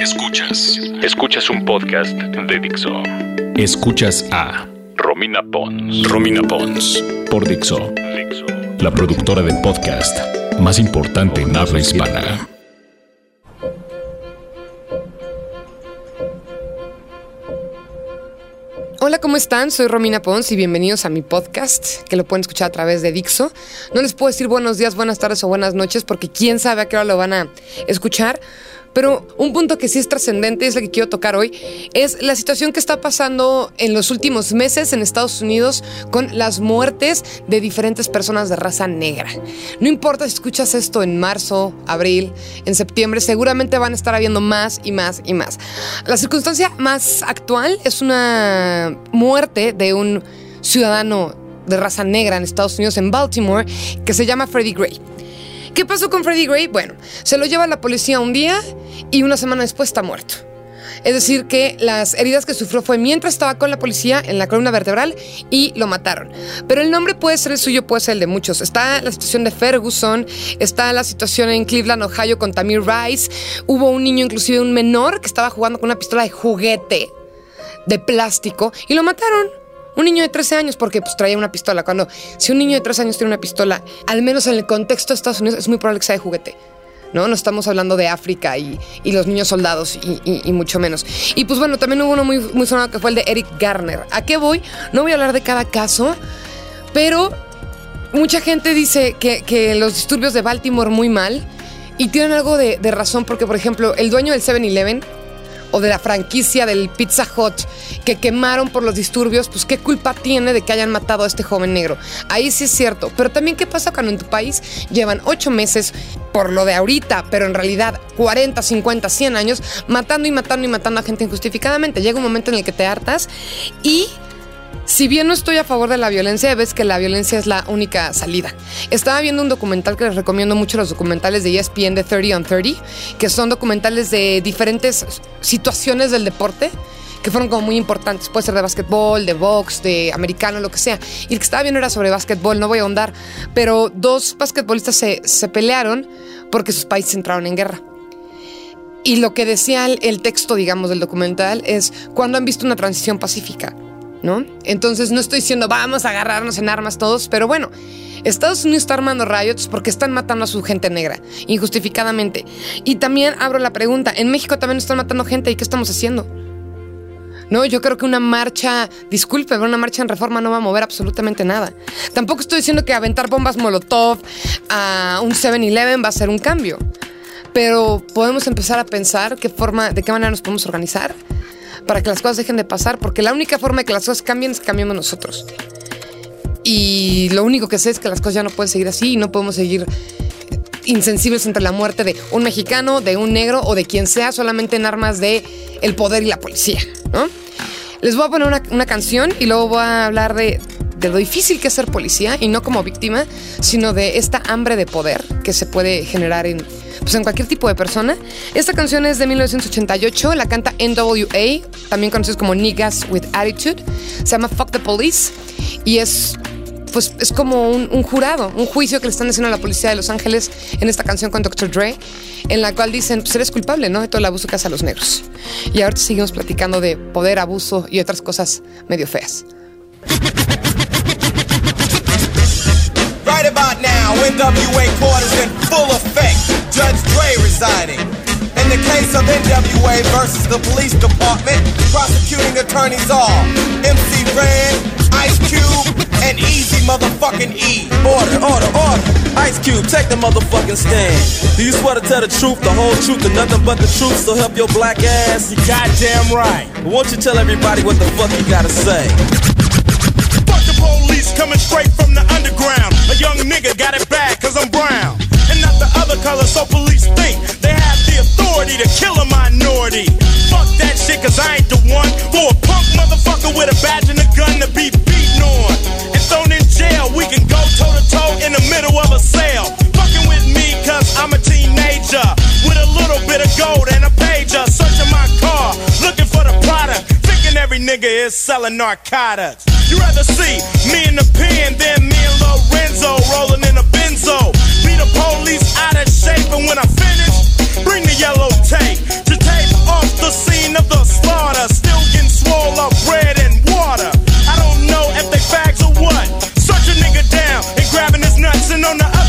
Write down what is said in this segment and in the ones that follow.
Escuchas. Escuchas un podcast de Dixo. Escuchas a Romina Pons. Romina Pons. Por Dixo. Dixo. La productora de podcast más importante en habla hispana. Hola, ¿cómo están? Soy Romina Pons y bienvenidos a mi podcast, que lo pueden escuchar a través de Dixo. No les puedo decir buenos días, buenas tardes o buenas noches, porque quién sabe a qué hora lo van a escuchar. Pero un punto que sí es trascendente, es lo que quiero tocar hoy, es la situación que está pasando en los últimos meses en Estados Unidos con las muertes de diferentes personas de raza negra. No importa si escuchas esto en marzo, abril, en septiembre, seguramente van a estar habiendo más y más y más. La circunstancia más actual es una muerte de un ciudadano de raza negra en Estados Unidos, en Baltimore, que se llama Freddie Gray. ¿Qué pasó con Freddie Gray? Bueno, se lo lleva a la policía un día y una semana después está muerto. Es decir, que las heridas que sufrió fue mientras estaba con la policía en la columna vertebral y lo mataron. Pero el nombre puede ser el suyo, puede ser el de muchos. Está la situación de Ferguson, está la situación en Cleveland, Ohio con Tamir Rice. Hubo un niño, inclusive un menor, que estaba jugando con una pistola de juguete de plástico y lo mataron. Un niño de 13 años, porque pues, traía una pistola. Cuando, si un niño de 13 años tiene una pistola, al menos en el contexto de Estados Unidos, es muy probable que sea de juguete. ¿no? No estamos hablando de África y, los niños soldados y, mucho menos. Y pues bueno, también hubo uno muy, muy sonado que fue el de Eric Garner. ¿A qué voy? No voy a hablar de cada caso, pero mucha gente dice que, los disturbios de Baltimore muy mal y tienen algo de, de razón porque, por ejemplo, el dueño del 7-Eleven o de la franquicia del Pizza Hut que quemaron por los disturbios, pues qué culpa tiene de que hayan matado a este joven negro. Ahí sí es cierto. Pero también qué pasa cuando en tu país llevan ocho meses por lo de ahorita, pero en realidad 40, 50, 100 años matando y matando y matando a gente injustificadamente. Llega un momento en el que te hartas y si bien no estoy a favor de la violencia, ves que la violencia es la única salida. Estaba viendo un documental que les recomiendo mucho, los documentales de ESPN de 30 on 30, que son documentales de diferentes situaciones del deporte que fueron como muy importantes. Puede ser de básquetbol, de box, de americano, lo que sea. Y el que estaba viendo era sobre básquetbol, no voy a ahondar, pero dos basquetbolistas se, se pelearon porque sus países entraron en guerra. Y lo que decía el texto, digamos, del documental es cuando han visto una transición pacífica. ¿No? Entonces no estoy diciendo vamos a agarrarnos en armas todos, pero bueno, Estados Unidos está armando riots porque están matando a su gente negra, injustificadamente. Y también abro la pregunta, en México también están matando gente y ¿qué estamos haciendo? No, yo creo que una marcha, disculpe, pero una marcha en reforma no va a mover absolutamente nada. Tampoco estoy diciendo que aventar bombas Molotov a un 7-Eleven va a ser un cambio. Pero podemos empezar a pensar qué forma, de qué manera nos podemos organizar para que las cosas dejen de pasar, porque la única forma de que las cosas cambien es que cambiemos nosotros. Y lo único que sé es que las cosas ya no pueden seguir así y no podemos seguir insensibles entre la muerte de un mexicano, de un negro o de quien sea, solamente en armas de el poder y la policía, ¿no? Les voy a poner una, una canción y luego voy a hablar de, de lo difícil que es ser policía y no como víctima, sino de esta hambre de poder que se puede generar en, pues en cualquier tipo de persona. Esta canción es de 1988, la canta NWA, también conocidos como Niggas with Attitude. Se llama Fuck the Police y es pues es como un, jurado, un juicio que le están haciendo a la policía de Los Ángeles en esta canción con Dr. Dre, en la cual dicen, pues eres culpable, ¿no? De todo el abuso que hace a los negros. Y ahorita seguimos platicando de poder, abuso y otras cosas medio feas. Now, NWA court is in full effect. Judge Dre residing. In the case of NWA versus the police department, prosecuting attorneys are MC Ren, Ice Cube, and Easy motherfucking E. Order, order, order. Ice Cube, take the motherfucking stand. Do you swear to tell the truth, the whole truth, and nothing but the truth? So help your black ass. You goddamn right. Won't you tell everybody what the fuck you gotta say? Police coming straight from the underground. A young nigga got it bad cause I'm brown and not the other color, so police think they have the authority to kill a minority. Fuck that shit, cause I ain't the one for a punk motherfucker with a badge and a gun to be beaten on. And thrown in jail, we can go toe to toe in the middle of a sale. Fucking with me, cause I'm a teenager with a little bit of gold and a pager. Searching my car, looking for the product. Thinking every nigga is selling narcotics. You'd rather see me in the pen than me and Lorenzo rolling in a Benzo. Be the police out of shape, and when I finish, bring the yellow tape to tape off the scene of the slaughter. Still getting swole up red and water. I don't know if they fags or what. Search a nigga down and grabbing his nuts, and on the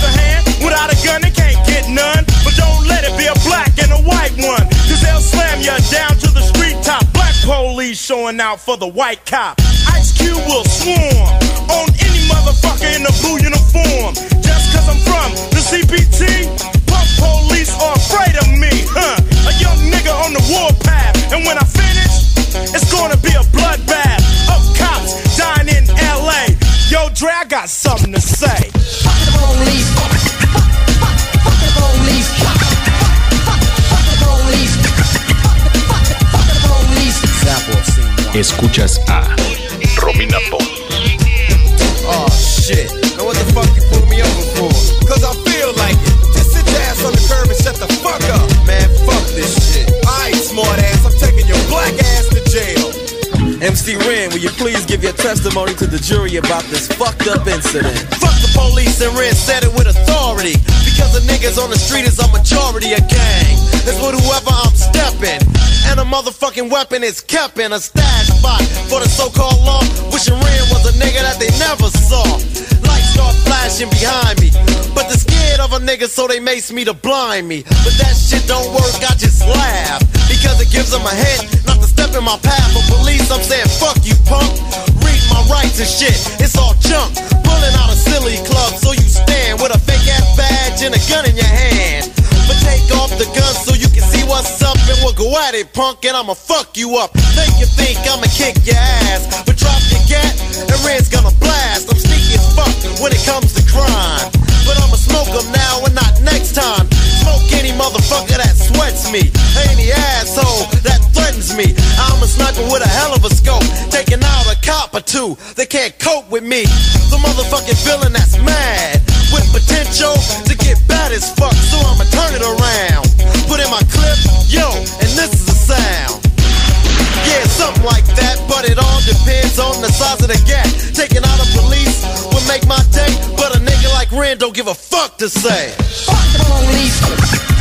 all showing out for the white cop. Ice Cube will swarm on any motherfucker in a blue uniform. Just cause I'm from the CPT, pump police are afraid of me, huh? A young nigga on the warpath, and when I finish, it's gonna be a bloodbath of cops dying in LA. Yo, Dre, I got something to say. Escuchas a Romina Pons. Oh shit. Now what the fuck you pull me over for? Cause I feel like it. Just sit your ass on the curb and shut the fuck up. Man, fuck this shit. Alright, smart ass, I'm taking your black ass to jail. MC Ren, will you please give your testimony to the jury about this fucked up incident? Fuck the police and Ren said it with authority. Because the niggas on the street is a majority of gang. It's with whoever I'm stepping. And a motherfucking weapon is kept in a spot for the so-called law. Wishing Ren was a nigga that they never saw. Lights start flashing behind me. But they're scared of a nigga, so they mace me to blind me. But that shit don't work, I just laugh. Because it gives them a hint not to step in my path. But police, I'm saying fuck you, punk. Read my rights and shit, it's all junk. Pulling out a silly club, so you stand with a fake ass badge and a gun in your hand. But take off the gun so you what's up and we'll go at it, punk, and I'ma fuck you up. Think you think I'ma kick your ass, but drop your gat and Red's gonna blast. I'm sneaky as fuck when it comes to crime. But I'ma smoke them now and not next time. Smoke any motherfucker that sweats me. Any asshole that threatens me. I'm a sniper with a hell of a scope. Taking out a cop or two. They can't cope with me. The motherfucking villain that's mad. With potential to get bad as fuck. So I'ma turn it around. Yo, and this is the sound. Yeah, something like that, but it all depends on the size of the gap. Taking out a police would make my day, but a nigga like Ren don't give a fuck to say. Fuck the police.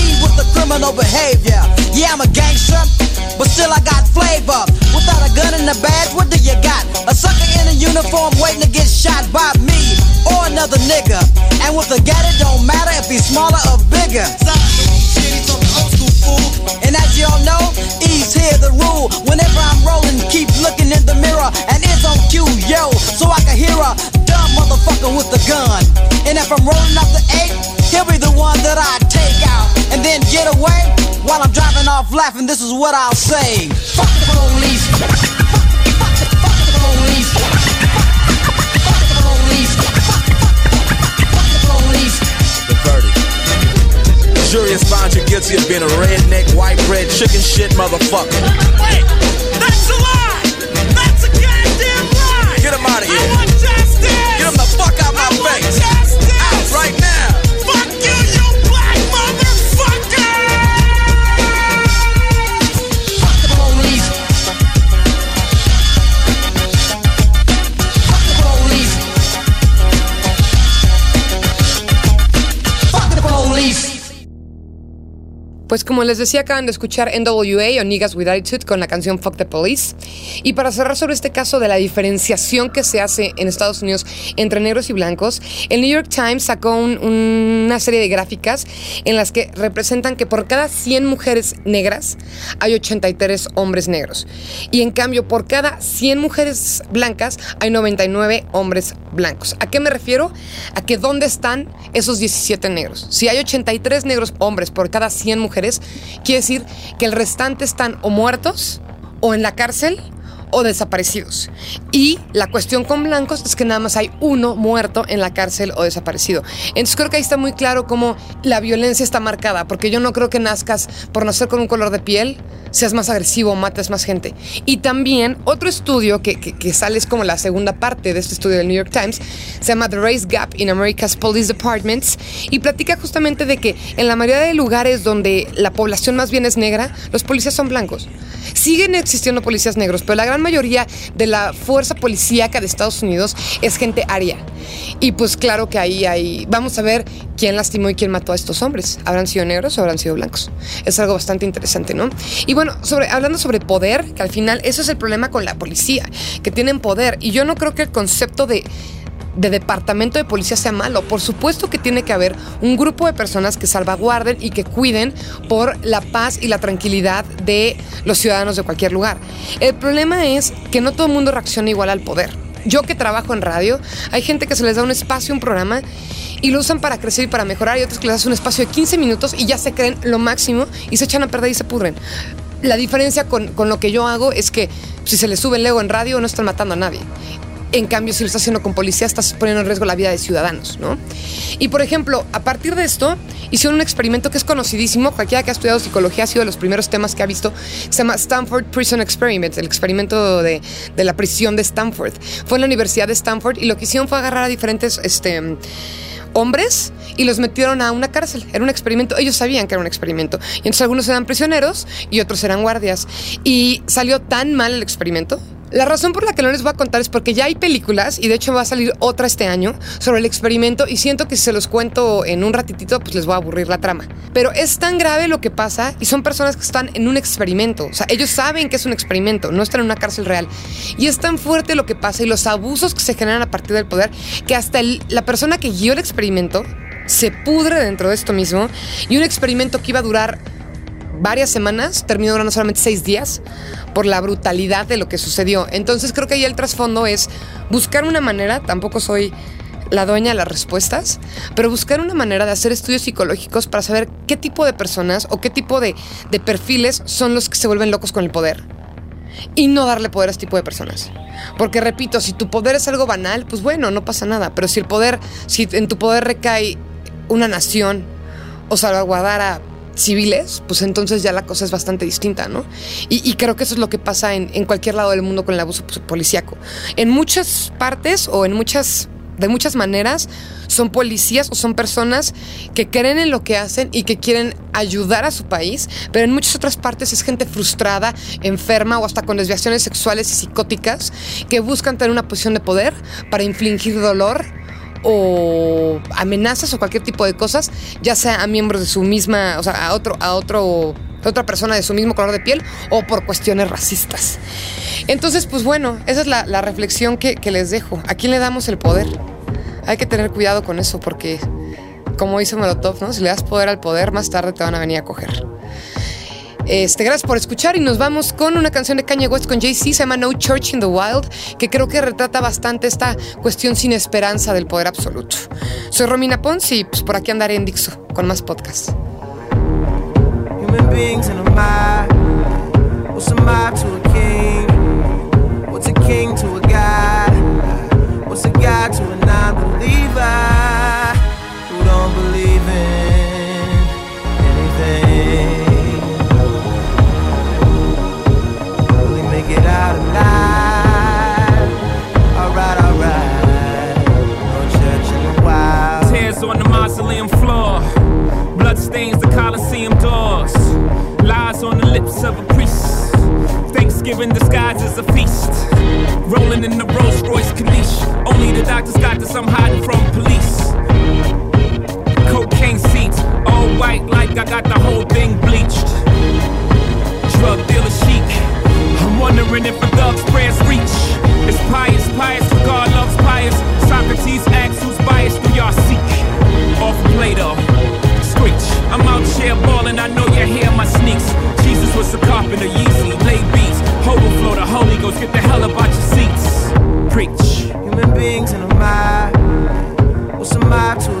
criminal behavior. Yeah, I'm a gangster, but still I got flavor. Without a gun and a badge, what do you got? A sucker in a uniform waiting to get shot by me or another nigga. And with a gat, it don't matter if he's smaller or bigger. And as y'all know, while I'm driving off laughing. This is what I'll say: Fuck the police. Fuck the, fuck the, fuck the police. Fuck the police. Fuck the police. The verdict. The jury has found you guilty of being a redneck, white bread, chicken shit motherfucker. Wait, that's a lie. Les decía, acaban de escuchar NWA o Niggas with Attitude con la canción Fuck the Police. Y para cerrar sobre este caso de la diferenciación que se hace en Estados Unidos entre negros y blancos, el New York Times sacó un- una serie de gráficas en las que representan que por cada 100 mujeres negras hay 83 hombres negros. Y en cambio, por cada 100 mujeres blancas hay 99 hombres blancos. ¿A qué me refiero? A que dónde están esos 17 negros. Si hay 83 negros hombres por cada 100 mujeres, quiere decir que el restante están o muertos, o en la cárcel, o desaparecidos. Y la cuestión con blancos es que nada más hay uno muerto en la cárcel o desaparecido. Entonces creo que ahí está muy claro cómo la violencia está marcada, porque yo no creo que nazcas por nacer con un color de piel, seas más agresivo, mates más gente. Y también otro estudio que, que, sale es como la segunda parte de este estudio del New York Times, se llama The Race Gap in America's Police Departments y platica justamente de que en la mayoría de lugares donde la población más bien es negra, los policías son blancos. Siguen existiendo policías negros, pero la gran mayoría de la fuerza policíaca de Estados Unidos es gente aria. Y pues claro que ahí hay, vamos a ver quién lastimó y quién mató a estos hombres. ¿Habrán sido negros o habrán sido blancos? Es algo bastante interesante, ¿no? Y bueno, sobre, hablando sobre poder, que al final eso es el problema con la policía, que tienen poder. Y yo no creo que el concepto de de departamento de policía sea malo. Por supuesto que tiene que haber un grupo de personas que salvaguarden y que cuiden por la paz y la tranquilidad de los ciudadanos de cualquier lugar. El problema es que no todo el mundo reacciona igual al poder. Yo que trabajo en radio, hay gente que se les da un espacio, un programa, y lo usan para crecer y para mejorar, y otros que les das un espacio de 15 minutos y ya se creen lo máximo y se echan a perder y se pudren. La diferencia con, con lo que yo hago es que si se les sube el ego en radio no están matando a nadie. En cambio, si lo estás haciendo con policía, estás poniendo en riesgo la vida de ciudadanos, ¿no? Y por ejemplo, a partir de esto, hicieron un experimento que es conocidísimo. Cualquiera que ha estudiado psicología ha sido de los primeros temas que ha visto. Se llama Stanford Prison Experiment, el experimento de, la prisión de Stanford. Fue en la Universidad de Stanford y lo que hicieron fue agarrar a diferentes este, hombres y los metieron a una cárcel. Era un experimento. Ellos sabían que era un experimento. Y entonces algunos eran prisioneros y otros eran guardias. Y salió tan mal el experimento la razón por la que no les voy a contar es porque ya hay películas y de hecho va a salir otra este año sobre el experimento y siento que si se los cuento en un ratitito pues les voy a aburrir la trama. Pero es tan grave lo que pasa y son personas que están en un experimento. O sea, ellos saben que es un experimento, no están en una cárcel real. Y es tan fuerte lo que pasa y los abusos que se generan a partir del poder que hasta la persona que guió el experimento se pudre dentro de esto mismo y un experimento que iba a durar varias semanas, terminó durando solamente seis días por la brutalidad de lo que sucedió. Entonces creo que ahí el trasfondo es buscar una manera, tampoco soy la dueña de las respuestas, pero buscar una manera de hacer estudios psicológicos para saber qué tipo de personas o qué tipo de, de perfiles son los que se vuelven locos con el poder. Y no darle poder a este tipo de personas. Porque repito, si tu poder es algo banal, pues bueno, no pasa nada. Pero si el poder, si en tu poder recae una nación o salvaguardar a civiles, pues entonces ya la cosa es bastante distinta, ¿no? Y, creo que eso es lo que pasa en, cualquier lado del mundo con el abuso policíaco. En muchas partes o en muchas, de muchas maneras, son policías o son personas que creen en lo que hacen y que quieren ayudar a su país, pero en muchas otras partes es gente frustrada, enferma o hasta con desviaciones sexuales y psicóticas que buscan tener una posición de poder para infligir dolor o amenazas o cualquier tipo de cosas, ya sea a miembros de su misma, o sea, a otro, a otro, otra persona de su mismo color de piel o por cuestiones racistas. Entonces, pues bueno, esa es la, reflexión que, que les dejo. ¿A quién le damos el poder? Hay que tener cuidado con eso porque, como dice Molotov, ¿no? Si le das poder al poder, más tarde te van a venir a coger. Este, gracias por escuchar y nos vamos con una canción de Kanye West con Jay-Z, se llama No Church in the Wild, que creo que retrata bastante esta cuestión sin esperanza del poder absoluto. Soy Romina Pons y pues, por aquí andaré en Dixo con más podcasts. Human beings in a of a priest. Thanksgiving disguised as a feast. Rolling in the Rolls Royce Caniche. Only the doctors got this, I'm hiding from police. Cocaine seats, all white like I got the whole thing bleached. Drug dealer chic. I'm wondering if a thug's prayers reach. It's pious, pious, for God loves pious. Socrates asks who's biased, do y'all seek? Off Plato. I'm out here balling, I know you hear my sneaks. Jesus was a carpenter, Yeezy, lay beats. Hobo flow, the Holy Ghost, get the hell up out your seats. Preach. Human beings in a mob, what's a mob to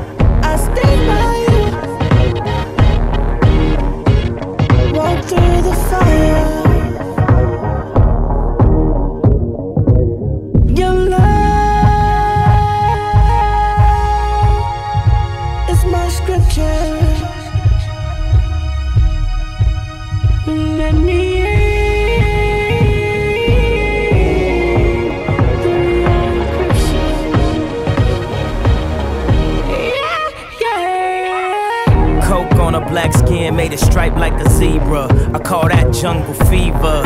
Made it stripe like a zebra. I call that jungle fever.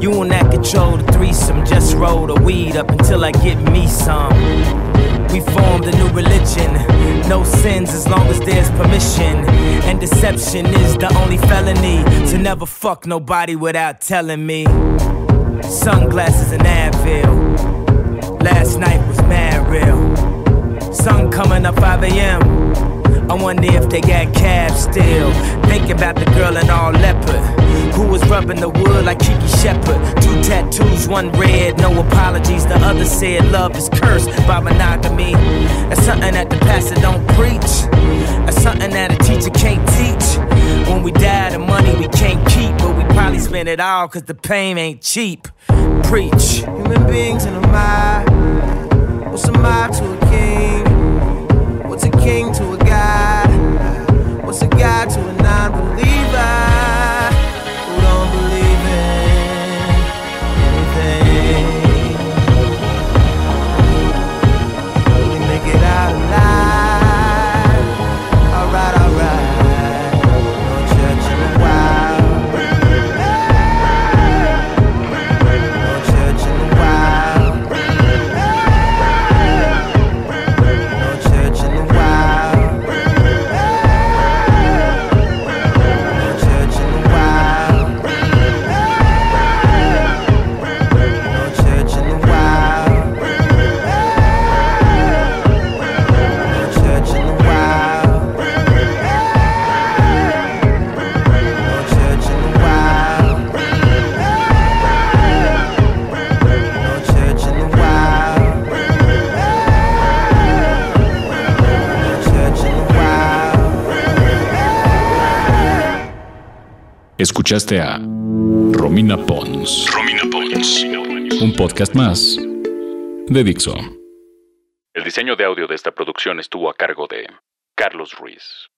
You on that control the threesome, just roll the weed up until I get me some. We formed a new religion, no sins as long as there's permission. And deception is the only felony to never fuck nobody without telling me. Sunglasses and Advil. Last night was mad real. Sun coming up 5 a.m. I wonder if they got calves still. Thinking about the girl in all leopard. Who was rubbing the wood like Kiki Shepard. Two tattoos, one red, no apologies. The other said love is cursed by monogamy. That's something that the pastor don't preach. That's something that a teacher can't teach. When we die, the money we can't keep, but we probably spend it all cause the pain ain't cheap. Preach. Human beings in a mob. What's a mob to a king? King to a God? What's a God to a non Escuchaste a Romina Pons. Romina Pons. Un podcast más de Dixo. El diseño de audio de esta producción estuvo a cargo de Carlos Ruiz.